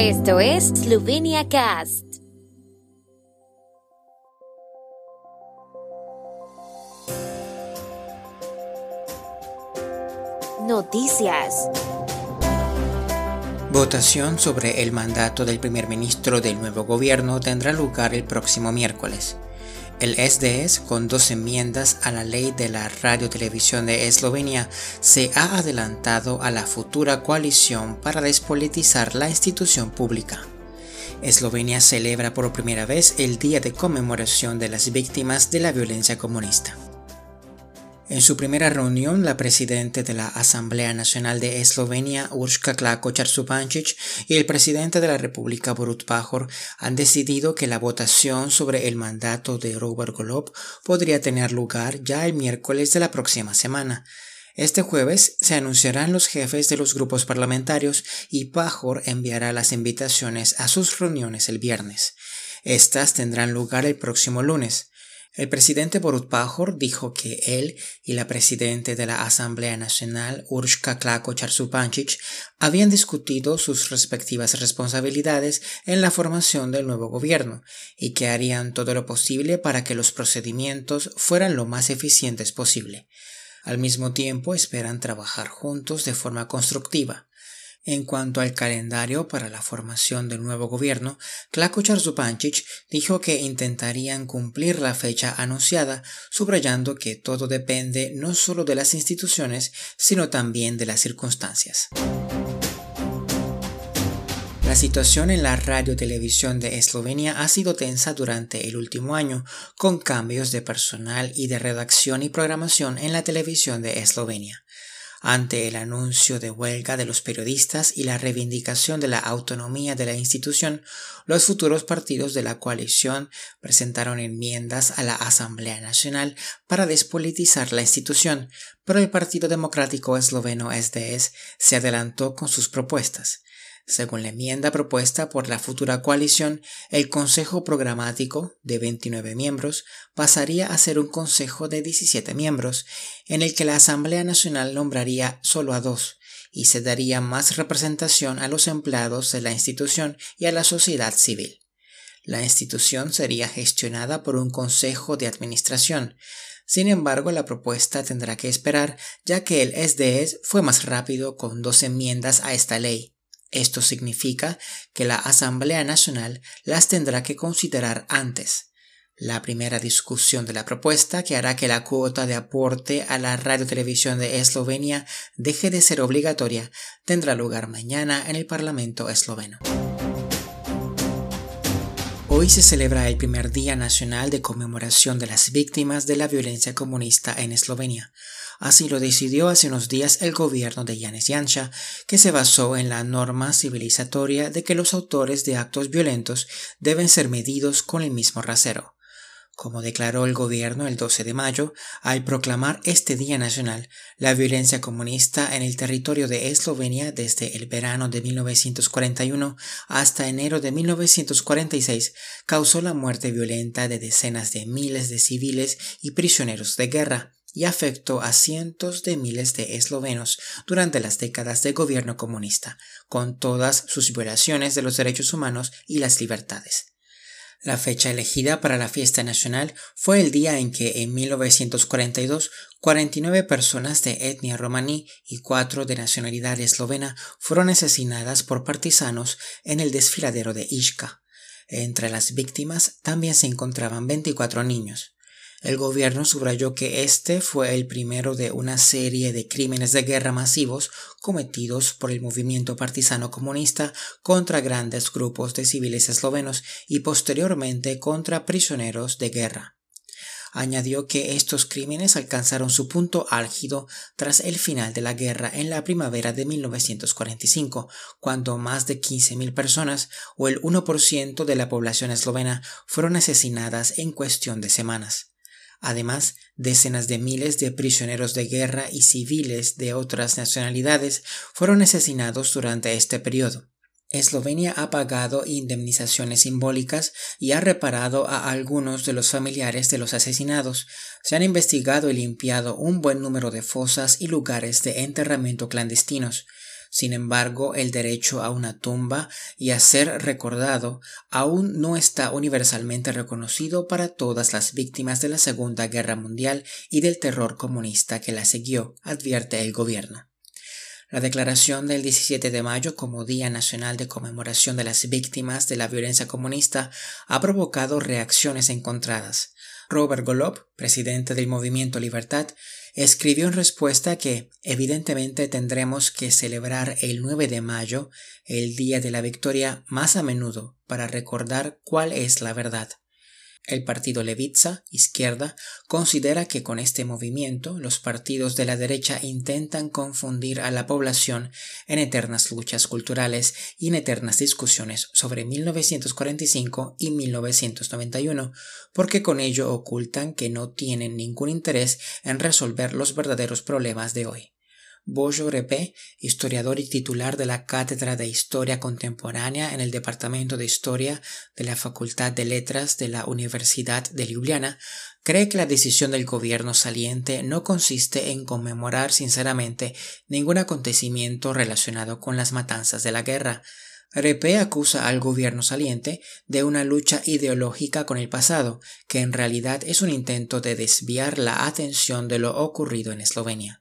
Esto es Slovenia Cast. Noticias. Votación sobre el mandato del primer ministro del nuevo gobierno tendrá lugar el próximo miércoles. El SDS, con dos enmiendas a la ley de la radiotelevisión de Eslovenia, se ha adelantado a la futura coalición para despolitizar la institución pública. Eslovenia celebra por primera vez el Día de Conmemoración de las Víctimas de la Violencia Comunista. En su primera reunión, la presidenta de la Asamblea Nacional de Eslovenia, Urška Klako y el presidente de la República, Borut Pajor, han decidido que la votación sobre el mandato de Robert Golob podría tener lugar ya el miércoles de la próxima semana. Este jueves se anunciarán los jefes de los grupos parlamentarios y Pajor enviará las invitaciones a sus reuniones el viernes. Estas tendrán lugar el próximo lunes. El presidente Borut Pajor dijo que él y la presidenta de la Asamblea Nacional, Urshka Klako Charsupanchich, habían discutido sus respectivas responsabilidades en la formación del nuevo gobierno y que harían todo lo posible para que los procedimientos fueran lo más eficientes posible. Al mismo tiempo esperan trabajar juntos de forma constructiva. En cuanto al calendario para la formación del nuevo gobierno, Klako Zupancic dijo que intentarían cumplir la fecha anunciada, subrayando que todo depende no solo de las instituciones, sino también de las circunstancias. La situación en la radio-televisión de Eslovenia ha sido tensa durante el último año, con cambios de personal y de redacción y programación en la televisión de Eslovenia. Ante el anuncio de huelga de los periodistas y la reivindicación de la autonomía de la institución, los futuros partidos de la coalición presentaron enmiendas a la Asamblea Nacional para despolitizar la institución, pero el Partido Democrático Esloveno SDS se adelantó con sus propuestas. Según la enmienda propuesta por la futura coalición, el Consejo Programático, de 29 miembros, pasaría a ser un Consejo de 17 miembros, en el que la Asamblea Nacional nombraría solo a dos, y se daría más representación a los empleados de la institución y a la sociedad civil. La institución sería gestionada por un Consejo de Administración, sin embargo, la propuesta tendrá que esperar, ya que el SDS fue más rápido con dos enmiendas a esta ley. Esto significa que la Asamblea Nacional las tendrá que considerar antes. La primera discusión de la propuesta, que hará que la cuota de aporte a la radiotelevisión de Eslovenia deje de ser obligatoria, tendrá lugar mañana en el Parlamento esloveno. Hoy se celebra el primer Día Nacional de Conmemoración de las Víctimas de la Violencia Comunista en Eslovenia. Así lo decidió hace unos días el gobierno de Yanis Yansha, que se basó en la norma civilizatoria de que los autores de actos violentos deben ser medidos con el mismo rasero. Como declaró el gobierno el 12 de mayo, al proclamar este Día Nacional, la violencia comunista en el territorio de Eslovenia desde el verano de 1941 hasta enero de 1946 causó la muerte violenta de decenas de miles de civiles y prisioneros de guerra, y afectó a cientos de miles de eslovenos durante las décadas de gobierno comunista, con todas sus violaciones de los derechos humanos y las libertades. La fecha elegida para la fiesta nacional fue el día en que en 1942 49 personas de etnia romaní y cuatro de nacionalidad eslovena fueron asesinadas por partisanos en el desfiladero de Ishka. Entre las víctimas también se encontraban 24 niños. El gobierno subrayó que este fue el primero de una serie de crímenes de guerra masivos cometidos por el movimiento partisano comunista contra grandes grupos de civiles eslovenos y posteriormente contra prisioneros de guerra. Añadió que estos crímenes alcanzaron su punto álgido tras el final de la guerra en la primavera de 1945, cuando más de 15.000 personas o el 1% de la población eslovena fueron asesinadas en cuestión de semanas. Además, decenas de miles de prisioneros de guerra y civiles de otras nacionalidades fueron asesinados durante este periodo. Eslovenia ha pagado indemnizaciones simbólicas y ha reparado a algunos de los familiares de los asesinados. Se han investigado y limpiado un buen número de fosas y lugares de enterramiento clandestinos. Sin embargo, el derecho a una tumba y a ser recordado aún no está universalmente reconocido para todas las víctimas de la Segunda Guerra Mundial y del terror comunista que la siguió, advierte el gobierno. La declaración del 17 de mayo como Día Nacional de Conmemoración de las Víctimas de la Violencia Comunista ha provocado reacciones encontradas. Robert Golob, presidente del Movimiento Libertad, escribió en respuesta que evidentemente tendremos que celebrar el 9 de mayo, el Día de la Victoria, más a menudo para recordar cuál es la verdad. El partido Levitza, izquierda, considera que con este movimiento los partidos de la derecha intentan confundir a la población en eternas luchas culturales y en eternas discusiones sobre 1945 y 1991, porque con ello ocultan que no tienen ningún interés en resolver los verdaderos problemas de hoy. Bojo Repé, historiador y titular de la Cátedra de Historia Contemporánea en el Departamento de Historia de la Facultad de Letras de la Universidad de Ljubljana, cree que la decisión del gobierno saliente no consiste en conmemorar sinceramente ningún acontecimiento relacionado con las matanzas de la guerra. Repé acusa al gobierno saliente de una lucha ideológica con el pasado, que en realidad es un intento de desviar la atención de lo ocurrido en Eslovenia.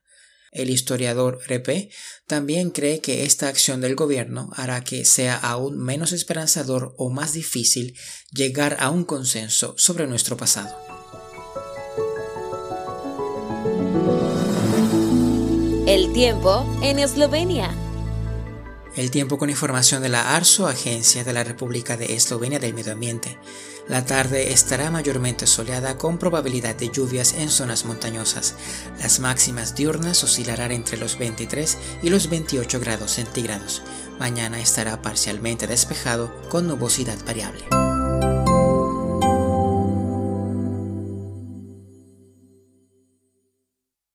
El historiador Repe también cree que esta acción del gobierno hará que sea aún menos esperanzador o más difícil llegar a un consenso sobre nuestro pasado. El tiempo en Eslovenia. El tiempo con información de la ARSO, Agencia de la República de Eslovenia del Medio Ambiente. La tarde estará mayormente soleada con probabilidad de lluvias en zonas montañosas. Las máximas diurnas oscilarán entre los 23 y los 28 grados centígrados. Mañana estará parcialmente despejado con nubosidad variable.